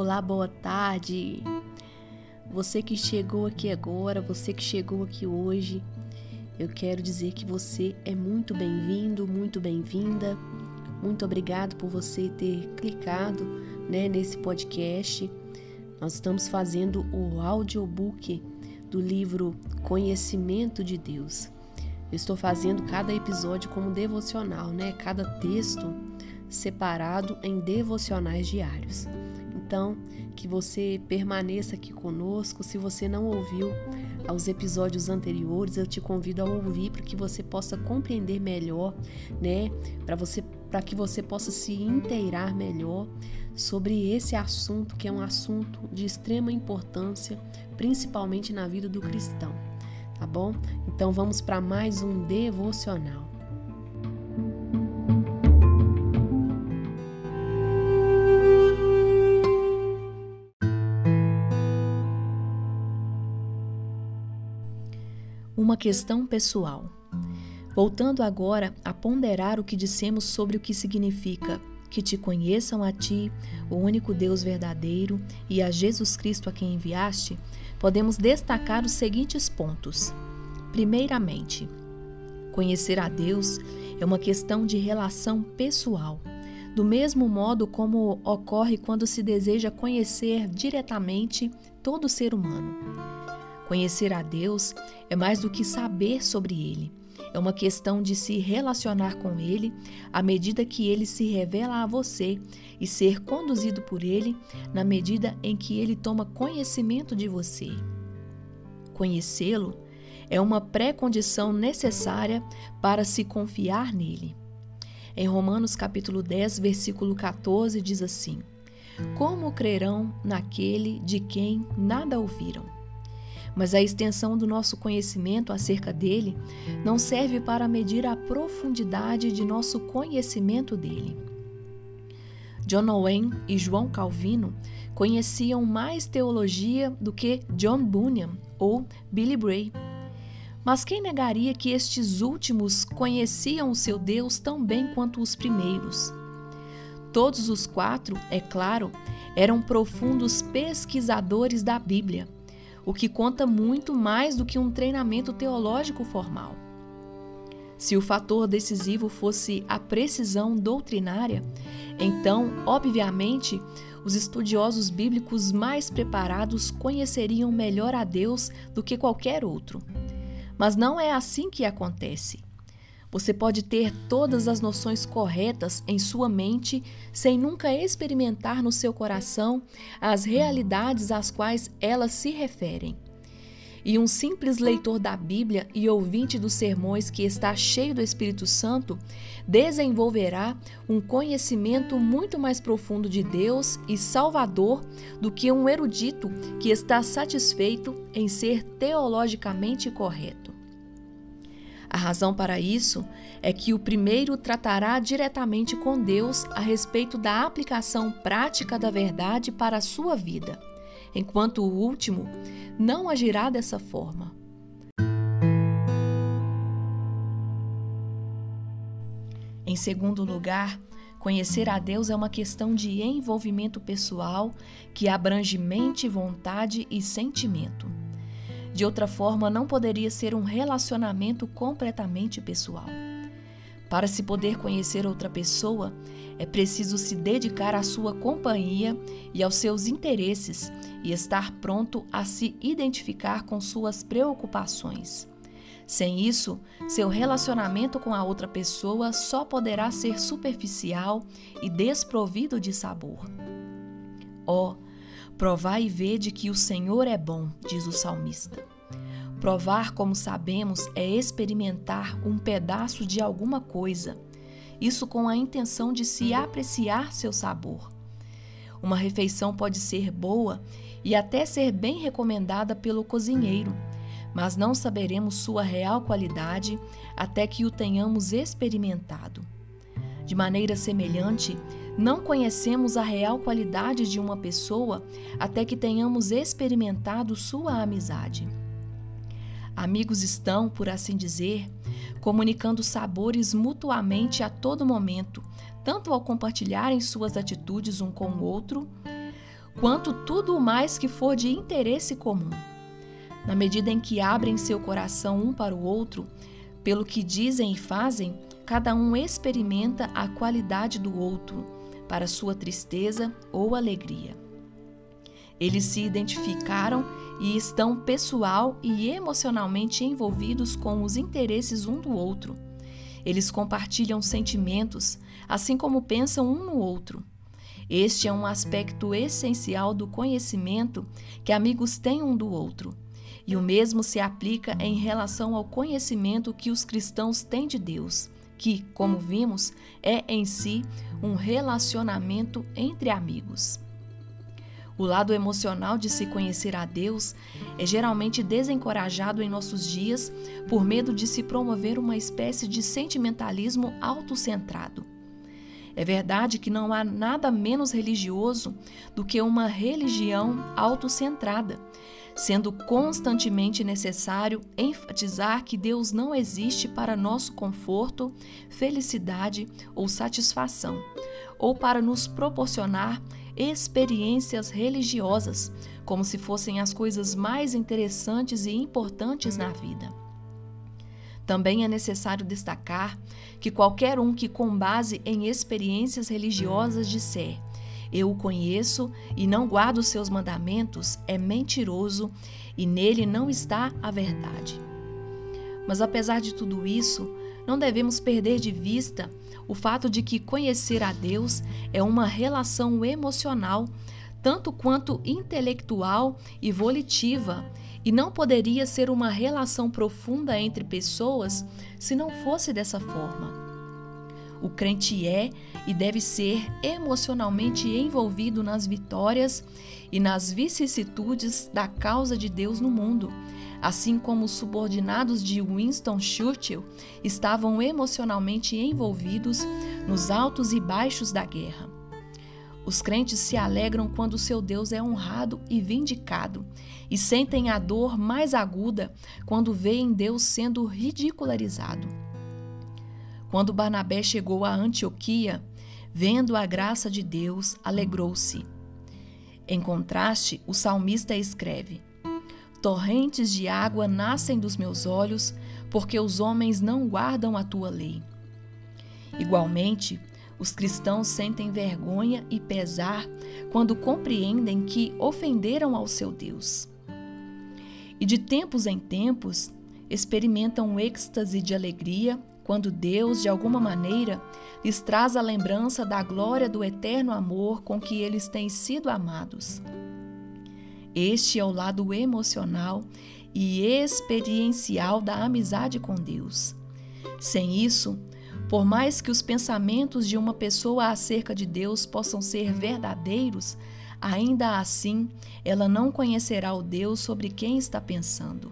Olá, boa tarde. Você que chegou aqui agora, você que chegou aqui hoje, eu quero dizer que você é muito bem-vindo, muito bem-vinda. Muito obrigado por você ter clicado né, nesse podcast. Nós estamos fazendo o audiobook do livro Conhecimento de Deus. Eu estou fazendo cada episódio como devocional, né? Cada texto separado em devocionais diários. Então, que você permaneça aqui conosco. Se você não ouviu os episódios anteriores, eu te convido a ouvir para que você possa compreender melhor, né? Para você para que você possa se inteirar melhor sobre esse assunto que é um assunto de extrema importância, principalmente na vida do cristão. Tá bom? Então vamos para mais um devocional. Uma questão pessoal. Voltando agora a ponderar o que dissemos sobre o que significa que te conheçam a ti, o único Deus verdadeiro, e a Jesus Cristo a quem enviaste, podemos destacar os seguintes pontos. Primeiramente, conhecer a Deus é uma questão de relação pessoal, do mesmo modo como ocorre quando se deseja conhecer diretamente todo ser humano. Conhecer a Deus é mais do que saber sobre Ele. É uma questão de se relacionar com Ele à medida que Ele se revela a você e ser conduzido por Ele na medida em que Ele toma conhecimento de você. Conhecê-lo é uma pré-condição necessária para se confiar nele. Em Romanos capítulo 10, versículo 14 diz assim: Como crerão naquele de quem nada ouviram? Mas a extensão do nosso conhecimento acerca dele não serve para medir a profundidade de nosso conhecimento dele. John Owen e João Calvino conheciam mais teologia do que John Bunyan ou Billy Bray. Mas quem negaria que estes últimos conheciam o seu Deus tão bem quanto os primeiros? Todos os quatro, é claro, eram profundos pesquisadores da Bíblia o que conta muito mais do que um treinamento teológico formal. Se o fator decisivo fosse a precisão doutrinária, então, obviamente, os estudiosos bíblicos mais preparados conheceriam melhor a Deus do que qualquer outro. Mas não é assim que acontece. Você pode ter todas as noções corretas em sua mente sem nunca experimentar no seu coração as realidades às quais elas se referem. E um simples leitor da Bíblia e ouvinte dos sermões que está cheio do Espírito Santo desenvolverá um conhecimento muito mais profundo de Deus e Salvador do que um erudito que está satisfeito em ser teologicamente correto. A razão para isso é que o primeiro tratará diretamente com Deus a respeito da aplicação prática da verdade para a sua vida, enquanto o último não agirá dessa forma. Em segundo lugar, conhecer a Deus é uma questão de envolvimento pessoal que abrange mente, vontade e sentimento. De outra forma, não poderia ser um relacionamento completamente pessoal. Para se poder conhecer outra pessoa, é preciso se dedicar à sua companhia e aos seus interesses e estar pronto a se identificar com suas preocupações. Sem isso, seu relacionamento com a outra pessoa só poderá ser superficial e desprovido de sabor. Oh, Provai e vede que o Senhor é bom, diz o salmista. Provar, como sabemos, é experimentar um pedaço de alguma coisa, isso com a intenção de se apreciar seu sabor. Uma refeição pode ser boa e até ser bem recomendada pelo cozinheiro, mas não saberemos sua real qualidade até que o tenhamos experimentado. De maneira semelhante, não conhecemos a real qualidade de uma pessoa até que tenhamos experimentado sua amizade. Amigos estão, por assim dizer, comunicando sabores mutuamente a todo momento, tanto ao compartilharem suas atitudes um com o outro, quanto tudo o mais que for de interesse comum. Na medida em que abrem seu coração um para o outro, pelo que dizem e fazem, cada um experimenta a qualidade do outro, para sua tristeza ou alegria. Eles se identificaram e estão pessoal e emocionalmente envolvidos com os interesses um do outro. Eles compartilham sentimentos, assim como pensam um no outro. Este é um aspecto essencial do conhecimento que amigos têm um do outro. E o mesmo se aplica em relação ao conhecimento que os cristãos têm de Deus, que, como vimos, é em si um relacionamento entre amigos. O lado emocional de se conhecer a Deus é geralmente desencorajado em nossos dias por medo de se promover uma espécie de sentimentalismo autocentrado. É verdade que não há nada menos religioso do que uma religião autocentrada, sendo constantemente necessário enfatizar que Deus não existe para nosso conforto, felicidade ou satisfação, ou para nos proporcionar experiências religiosas, como se fossem as coisas mais interessantes e importantes na vida. Também é necessário destacar que qualquer um que, com base em experiências religiosas, disser eu o conheço e não guardo os seus mandamentos, é mentiroso e nele não está a verdade. Mas apesar de tudo isso, não devemos perder de vista o fato de que conhecer a Deus é uma relação emocional, tanto quanto intelectual e volitiva, e não poderia ser uma relação profunda entre pessoas se não fosse dessa forma. O crente é e deve ser emocionalmente envolvido nas vitórias e nas vicissitudes da causa de Deus no mundo, assim como os subordinados de Winston Churchill estavam emocionalmente envolvidos nos altos e baixos da guerra. Os crentes se alegram quando seu Deus é honrado e vindicado, e sentem a dor mais aguda quando veem Deus sendo ridicularizado. Quando Barnabé chegou a Antioquia, vendo a graça de Deus, alegrou-se. Em contraste, o salmista escreve: Torrentes de água nascem dos meus olhos, porque os homens não guardam a tua lei. Igualmente, os cristãos sentem vergonha e pesar quando compreendem que ofenderam ao seu Deus. E de tempos em tempos, experimentam um êxtase de alegria quando Deus, de alguma maneira, lhes traz a lembrança da glória do eterno amor com que eles têm sido amados. Este é o lado emocional e experiencial da amizade com Deus. Sem isso, por mais que os pensamentos de uma pessoa acerca de Deus possam ser verdadeiros, ainda assim ela não conhecerá o Deus sobre quem está pensando.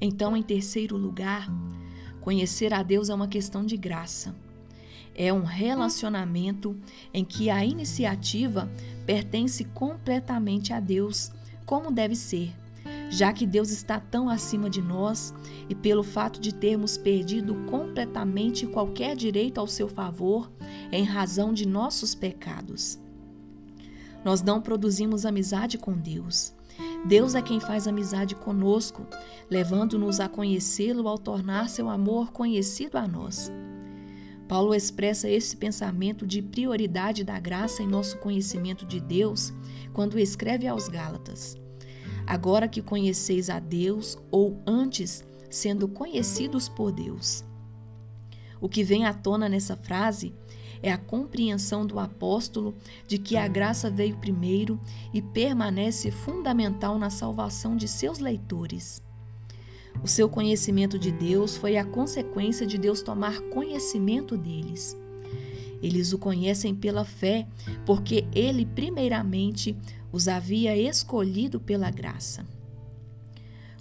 Então, em terceiro lugar, Conhecer a Deus é uma questão de graça. É um relacionamento em que a iniciativa pertence completamente a Deus, como deve ser, já que Deus está tão acima de nós e pelo fato de termos perdido completamente qualquer direito ao seu favor em razão de nossos pecados. Nós não produzimos amizade com Deus. Deus é quem faz amizade conosco, levando-nos a conhecê-lo ao tornar seu amor conhecido a nós. Paulo expressa esse pensamento de prioridade da graça em nosso conhecimento de Deus quando escreve aos Gálatas: Agora que conheceis a Deus, ou antes, sendo conhecidos por Deus. O que vem à tona nessa frase é a compreensão do apóstolo de que a graça veio primeiro e permanece fundamental na salvação de seus leitores. O seu conhecimento de Deus foi a consequência de Deus tomar conhecimento deles. Eles o conhecem pela fé, porque ele, primeiramente, os havia escolhido pela graça.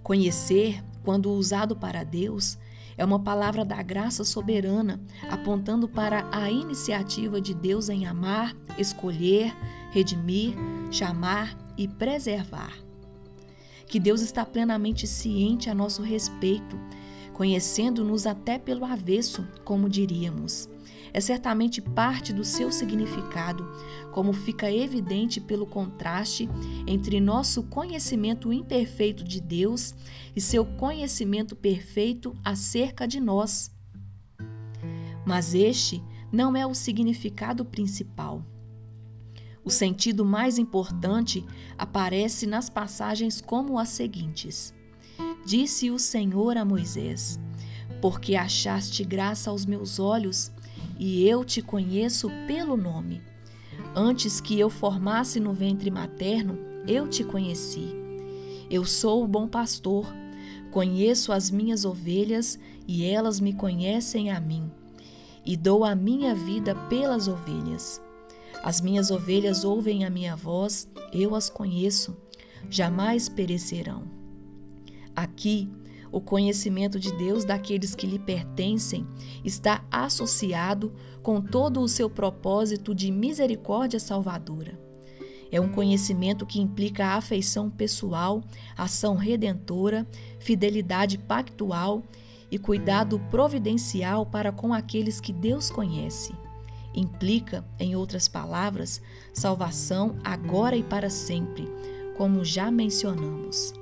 Conhecer, quando usado para Deus, é uma palavra da graça soberana, apontando para a iniciativa de Deus em amar, escolher, redimir, chamar e preservar. Que Deus está plenamente ciente a nosso respeito, conhecendo-nos até pelo avesso, como diríamos. É certamente parte do seu significado, como fica evidente pelo contraste entre nosso conhecimento imperfeito de Deus e seu conhecimento perfeito acerca de nós. Mas este não é o significado principal. O sentido mais importante aparece nas passagens como as seguintes: Disse o Senhor a Moisés: Porque achaste graça aos meus olhos, e eu te conheço pelo nome. Antes que eu formasse no ventre materno, eu te conheci. Eu sou o bom pastor, conheço as minhas ovelhas e elas me conhecem a mim e dou a minha vida pelas ovelhas. As minhas ovelhas ouvem a minha voz, eu as conheço, jamais perecerão. Aqui, o conhecimento de Deus daqueles que lhe pertencem está associado com todo o seu propósito de misericórdia salvadora. É um conhecimento que implica afeição pessoal, ação redentora, fidelidade pactual e cuidado providencial para com aqueles que Deus conhece. Implica, em outras palavras, salvação agora e para sempre, como já mencionamos.